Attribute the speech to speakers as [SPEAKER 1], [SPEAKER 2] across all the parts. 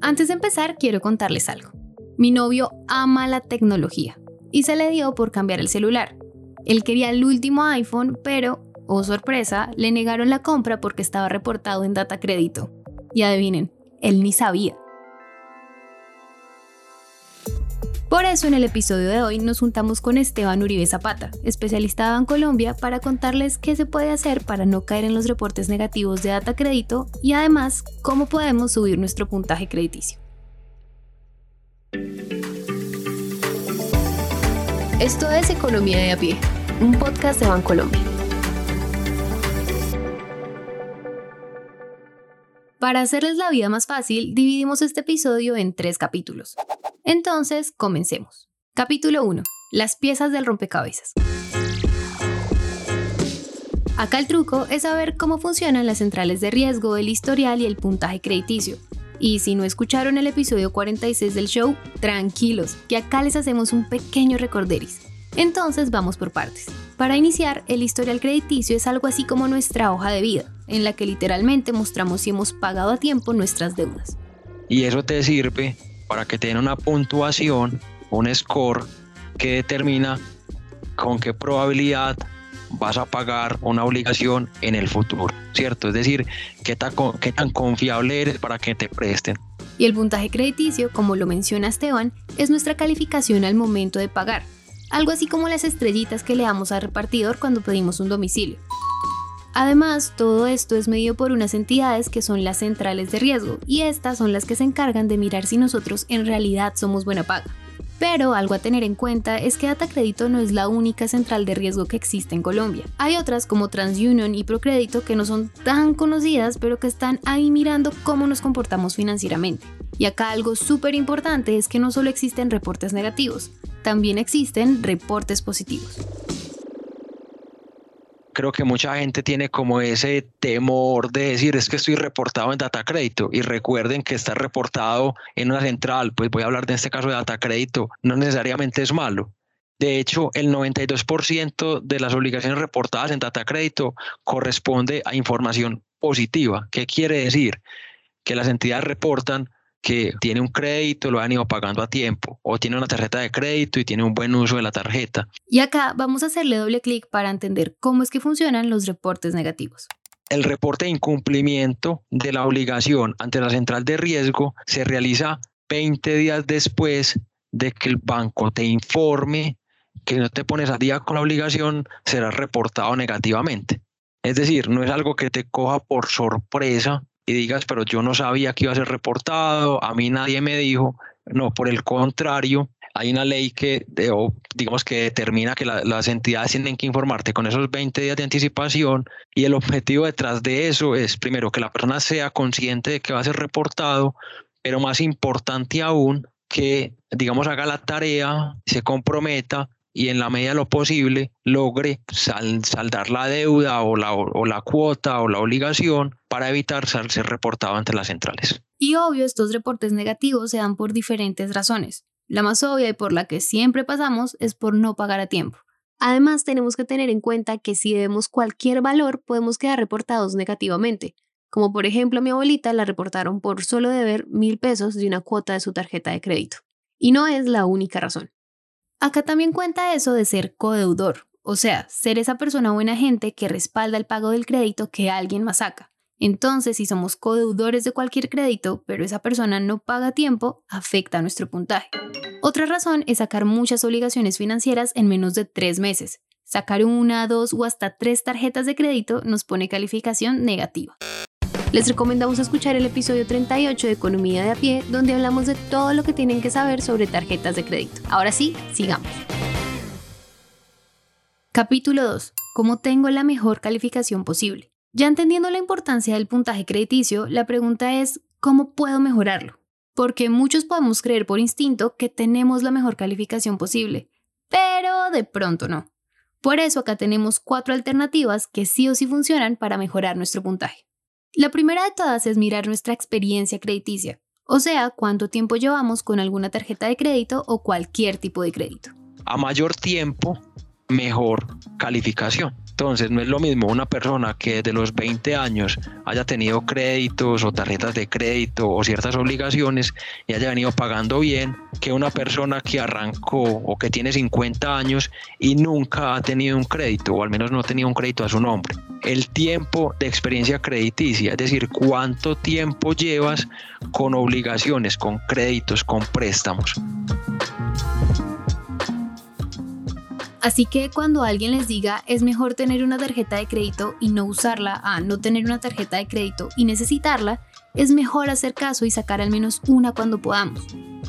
[SPEAKER 1] Antes de empezar, quiero contarles algo. Mi novio ama la tecnología y se le dio por cambiar el celular. Él quería el último iPhone, pero, oh sorpresa, le negaron la compra porque estaba reportado en data crédito. Y adivinen, él ni sabía. Por eso en el episodio de hoy nos juntamos con Esteban Uribe Zapata, especialista en Colombia, para contarles qué se puede hacer para no caer en los reportes negativos de data crédito y además cómo podemos subir nuestro puntaje crediticio. Esto es Economía de a pie, un podcast de Bancolombia. Para hacerles la vida más fácil, dividimos este episodio en tres capítulos. Entonces, comencemos. Capítulo 1. Las piezas del rompecabezas. Acá el truco es saber cómo funcionan las centrales de riesgo, el historial y el puntaje crediticio. Y si no escucharon el episodio 46 del show, tranquilos, que acá les hacemos un pequeño recorderis. Entonces vamos por partes. Para iniciar, el historial crediticio es algo así como nuestra hoja de vida, en la que literalmente mostramos si hemos pagado a tiempo nuestras deudas.
[SPEAKER 2] Y eso te sirve para que tenga una puntuación, un score que determina con qué probabilidad vas a pagar una obligación en el futuro, ¿cierto? Es decir, qué tan, qué tan confiable eres para que te presten.
[SPEAKER 1] Y el puntaje crediticio, como lo menciona Esteban, es nuestra calificación al momento de pagar, algo así como las estrellitas que le damos al repartidor cuando pedimos un domicilio. Además, todo esto es medido por unas entidades que son las centrales de riesgo y estas son las que se encargan de mirar si nosotros en realidad somos buena paga. Pero algo a tener en cuenta es que Data Crédito no es la única central de riesgo que existe en Colombia. Hay otras como TransUnion y Procrédito que no son tan conocidas, pero que están ahí mirando cómo nos comportamos financieramente. Y acá algo súper importante es que no solo existen reportes negativos, también existen reportes positivos
[SPEAKER 2] creo que mucha gente tiene como ese temor de decir es que estoy reportado en data crédito y recuerden que estar reportado en una central, pues voy a hablar de este caso de data crédito, no necesariamente es malo. De hecho, el 92% de las obligaciones reportadas en data crédito corresponde a información positiva. ¿Qué quiere decir? Que las entidades reportan que tiene un crédito, lo han ido pagando a tiempo, o tiene una tarjeta de crédito y tiene un buen uso de la tarjeta.
[SPEAKER 1] Y acá vamos a hacerle doble clic para entender cómo es que funcionan los reportes negativos.
[SPEAKER 2] El reporte de incumplimiento de la obligación ante la central de riesgo se realiza 20 días después de que el banco te informe que no te pones a día con la obligación, será reportado negativamente. Es decir, no es algo que te coja por sorpresa y digas, pero yo no sabía que iba a ser reportado, a mí nadie me dijo. No, por el contrario, hay una ley que, digamos, que determina que las entidades tienen que informarte con esos 20 días de anticipación y el objetivo detrás de eso es, primero, que la persona sea consciente de que va a ser reportado, pero más importante aún, que, digamos, haga la tarea, se comprometa y en la medida de lo posible logre saldar la deuda o la, o la cuota o la obligación para evitar ser reportado ante las centrales.
[SPEAKER 1] Y obvio, estos reportes negativos se dan por diferentes razones. La más obvia y por la que siempre pasamos es por no pagar a tiempo. Además, tenemos que tener en cuenta que si debemos cualquier valor, podemos quedar reportados negativamente. Como por ejemplo a mi abuelita la reportaron por solo deber mil pesos de una cuota de su tarjeta de crédito. Y no es la única razón. Acá también cuenta eso de ser codeudor, o sea, ser esa persona buena gente que respalda el pago del crédito que alguien más saca. Entonces, si somos codeudores de cualquier crédito, pero esa persona no paga a tiempo, afecta a nuestro puntaje. Otra razón es sacar muchas obligaciones financieras en menos de tres meses. Sacar una, dos o hasta tres tarjetas de crédito nos pone calificación negativa. Les recomendamos escuchar el episodio 38 de Economía de a pie, donde hablamos de todo lo que tienen que saber sobre tarjetas de crédito. Ahora sí, sigamos. Capítulo 2. ¿Cómo tengo la mejor calificación posible? Ya entendiendo la importancia del puntaje crediticio, la pregunta es, ¿cómo puedo mejorarlo? Porque muchos podemos creer por instinto que tenemos la mejor calificación posible, pero de pronto no. Por eso acá tenemos cuatro alternativas que sí o sí funcionan para mejorar nuestro puntaje. La primera de todas es mirar nuestra experiencia crediticia, o sea, cuánto tiempo llevamos con alguna tarjeta de crédito o cualquier tipo de crédito.
[SPEAKER 2] A mayor tiempo, mejor calificación. Entonces, no es lo mismo una persona que desde los 20 años haya tenido créditos o tarjetas de crédito o ciertas obligaciones y haya venido pagando bien que una persona que arrancó o que tiene 50 años y nunca ha tenido un crédito o al menos no ha tenido un crédito a su nombre. El tiempo de experiencia crediticia, es decir, cuánto tiempo llevas con obligaciones, con créditos, con préstamos.
[SPEAKER 1] Así que cuando alguien les diga es mejor tener una tarjeta de crédito y no usarla a no tener una tarjeta de crédito y necesitarla, es mejor hacer caso y sacar al menos una cuando podamos.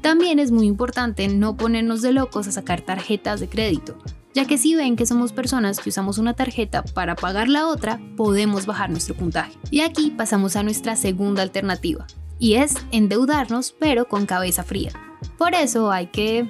[SPEAKER 1] También es muy importante no ponernos de locos a sacar tarjetas de crédito, ya que si ven que somos personas que usamos una tarjeta para pagar la otra, podemos bajar nuestro puntaje. Y aquí pasamos a nuestra segunda alternativa, y es endeudarnos pero con cabeza fría. Por eso hay que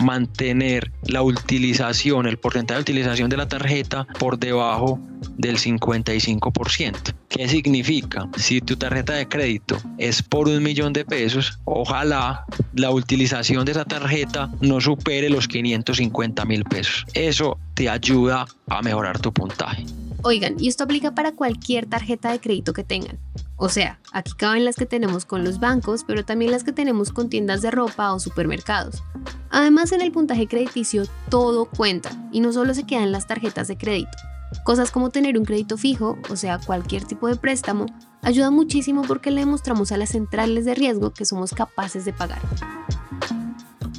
[SPEAKER 2] mantener la utilización, el porcentaje de utilización de la tarjeta por debajo del 55%. ¿Qué significa? Si tu tarjeta de crédito es por un millón de pesos, ojalá la utilización de esa tarjeta no supere los 550 mil pesos. Eso te ayuda a mejorar tu puntaje.
[SPEAKER 1] Oigan, y esto aplica para cualquier tarjeta de crédito que tengan. O sea, aquí caben las que tenemos con los bancos, pero también las que tenemos con tiendas de ropa o supermercados. Además, en el puntaje crediticio todo cuenta y no solo se queda en las tarjetas de crédito. Cosas como tener un crédito fijo, o sea, cualquier tipo de préstamo, ayuda muchísimo porque le demostramos a las centrales de riesgo que somos capaces de pagar.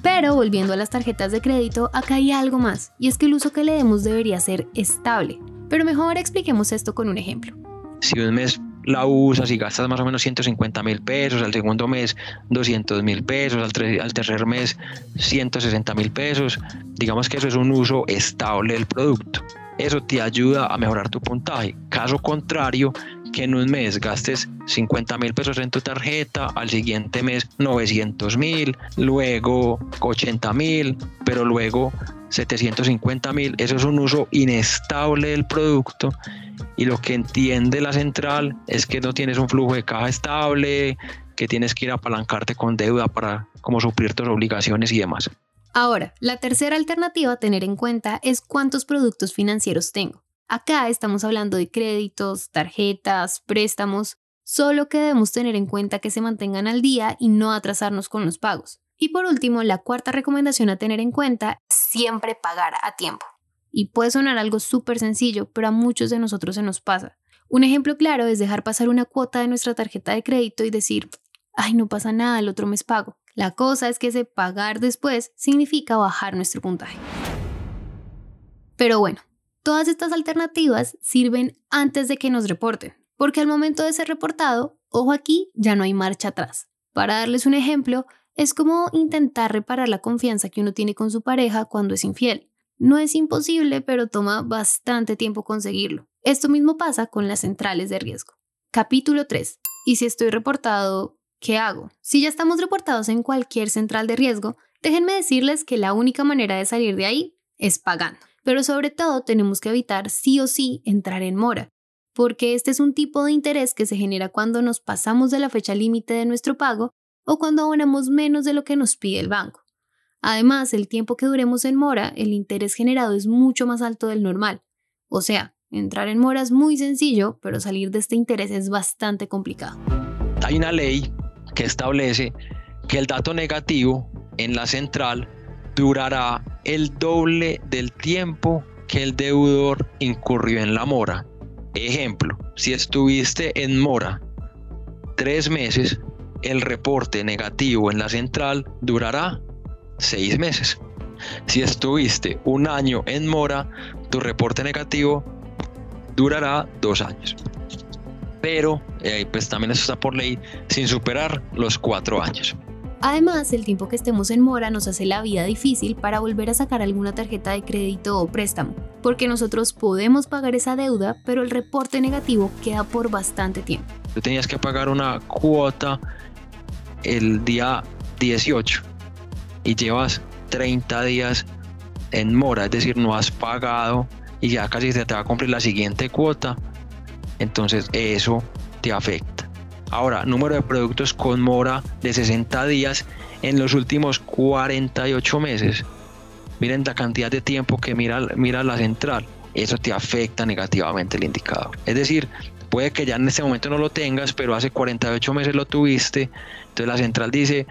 [SPEAKER 1] Pero volviendo a las tarjetas de crédito, acá hay algo más, y es que el uso que le demos debería ser estable. Pero mejor expliquemos esto con un ejemplo.
[SPEAKER 2] Si un mes la usas y gastas más o menos 150 mil pesos, al segundo mes 200 mil pesos, al, al, tercer mes 160 mil pesos, digamos que eso es un uso estable del producto. Eso te ayuda a mejorar tu puntaje. Caso contrario, que en un mes gastes 50 mil pesos en tu tarjeta, al siguiente mes 900 mil, luego 80 mil, pero luego 750 mil. Eso es un uso inestable del producto y lo que entiende la central es que no tienes un flujo de caja estable, que tienes que ir a apalancarte con deuda para como suplir tus obligaciones y demás.
[SPEAKER 1] Ahora, la tercera alternativa a tener en cuenta es cuántos productos financieros tengo. Acá estamos hablando de créditos, tarjetas, préstamos, solo que debemos tener en cuenta que se mantengan al día y no atrasarnos con los pagos. Y por último, la cuarta recomendación a tener en cuenta siempre pagar a tiempo. Y puede sonar algo súper sencillo, pero a muchos de nosotros se nos pasa. Un ejemplo claro es dejar pasar una cuota de nuestra tarjeta de crédito y decir, ay, no pasa nada, el otro mes pago. La cosa es que ese pagar después significa bajar nuestro puntaje. Pero bueno, Todas estas alternativas sirven antes de que nos reporten, porque al momento de ser reportado, ojo aquí, ya no hay marcha atrás. Para darles un ejemplo, es como intentar reparar la confianza que uno tiene con su pareja cuando es infiel. No es imposible, pero toma bastante tiempo conseguirlo. Esto mismo pasa con las centrales de riesgo. Capítulo 3. ¿Y si estoy reportado, qué hago? Si ya estamos reportados en cualquier central de riesgo, déjenme decirles que la única manera de salir de ahí es pagando pero sobre todo tenemos que evitar sí o sí entrar en mora, porque este es un tipo de interés que se genera cuando nos pasamos de la fecha límite de nuestro pago o cuando abonamos menos de lo que nos pide el banco. Además, el tiempo que duremos en mora, el interés generado es mucho más alto del normal. O sea, entrar en mora es muy sencillo, pero salir de este interés es bastante complicado.
[SPEAKER 2] Hay una ley que establece que el dato negativo en la central durará el doble del tiempo que el deudor incurrió en la mora. Ejemplo, si estuviste en mora tres meses, el reporte negativo en la central durará seis meses. Si estuviste un año en mora, tu reporte negativo durará dos años. Pero, eh, pues también eso está por ley, sin superar los cuatro años.
[SPEAKER 1] Además, el tiempo que estemos en mora nos hace la vida difícil para volver a sacar alguna tarjeta de crédito o préstamo, porque nosotros podemos pagar esa deuda, pero el reporte negativo queda por bastante tiempo.
[SPEAKER 2] Tú tenías que pagar una cuota el día 18 y llevas 30 días en mora, es decir, no has pagado y ya casi se te va a cumplir la siguiente cuota, entonces eso te afecta. Ahora, número de productos con mora de 60 días en los últimos 48 meses. Miren la cantidad de tiempo que mira, mira la central. eso te afecta negativamente el indicador. Es decir, puede que ya en este momento no lo tengas, pero hace 48 meses lo tuviste, entonces la central dice,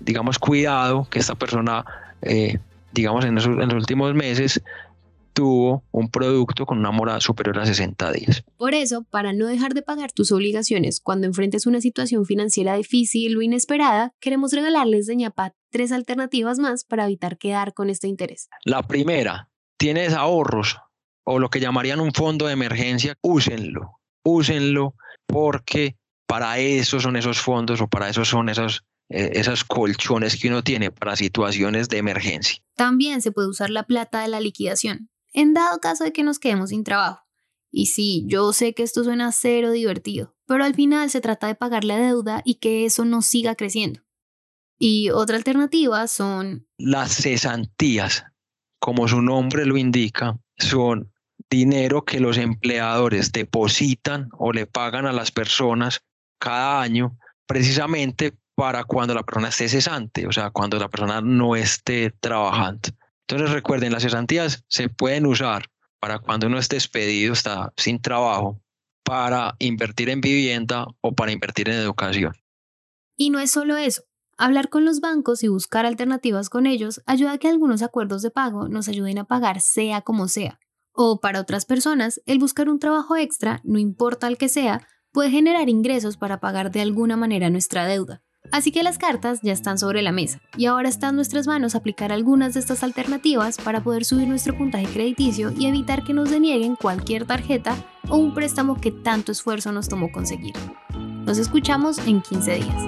[SPEAKER 2] digamos, cuidado, que esta persona, eh, digamos, en, en los últimos meses tuvo un producto con una mora superior a 60 días.
[SPEAKER 1] Por eso, para no dejar de pagar tus obligaciones cuando enfrentes una situación financiera difícil o inesperada, queremos regalarles de ñapa tres alternativas más para evitar quedar con este interés.
[SPEAKER 2] La primera, tienes ahorros o lo que llamarían un fondo de emergencia, úsenlo, úsenlo porque para eso son esos fondos o para eso son esos eh, esos colchones que uno tiene para situaciones de emergencia.
[SPEAKER 1] También se puede usar la plata de la liquidación en dado caso de que nos quedemos sin trabajo. Y sí, yo sé que esto suena cero divertido, pero al final se trata de pagar la deuda y que eso no siga creciendo. Y otra alternativa son...
[SPEAKER 2] Las cesantías, como su nombre lo indica, son dinero que los empleadores depositan o le pagan a las personas cada año precisamente para cuando la persona esté cesante, o sea, cuando la persona no esté trabajando. Entonces recuerden, las cesantías se pueden usar para cuando uno esté despedido, está sin trabajo, para invertir en vivienda o para invertir en educación.
[SPEAKER 1] Y no es solo eso. Hablar con los bancos y buscar alternativas con ellos ayuda a que algunos acuerdos de pago nos ayuden a pagar sea como sea. O para otras personas, el buscar un trabajo extra, no importa el que sea, puede generar ingresos para pagar de alguna manera nuestra deuda. Así que las cartas ya están sobre la mesa y ahora está en nuestras manos aplicar algunas de estas alternativas para poder subir nuestro puntaje crediticio y evitar que nos denieguen cualquier tarjeta o un préstamo que tanto esfuerzo nos tomó conseguir. Nos escuchamos en 15 días.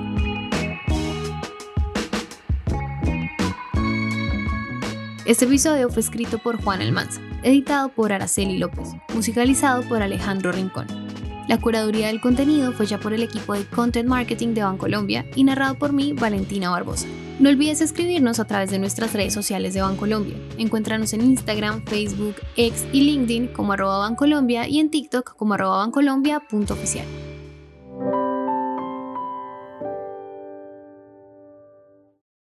[SPEAKER 1] Este episodio fue escrito por Juan Almanza, editado por Araceli López, musicalizado por Alejandro Rincón. La curaduría del contenido fue ya por el equipo de Content Marketing de Bancolombia y narrado por mí, Valentina Barbosa. No olvides escribirnos a través de nuestras redes sociales de Bancolombia. Encuéntranos en Instagram, Facebook, X y LinkedIn como arroba Bancolombia y en TikTok como arroba bancolombia.oficial.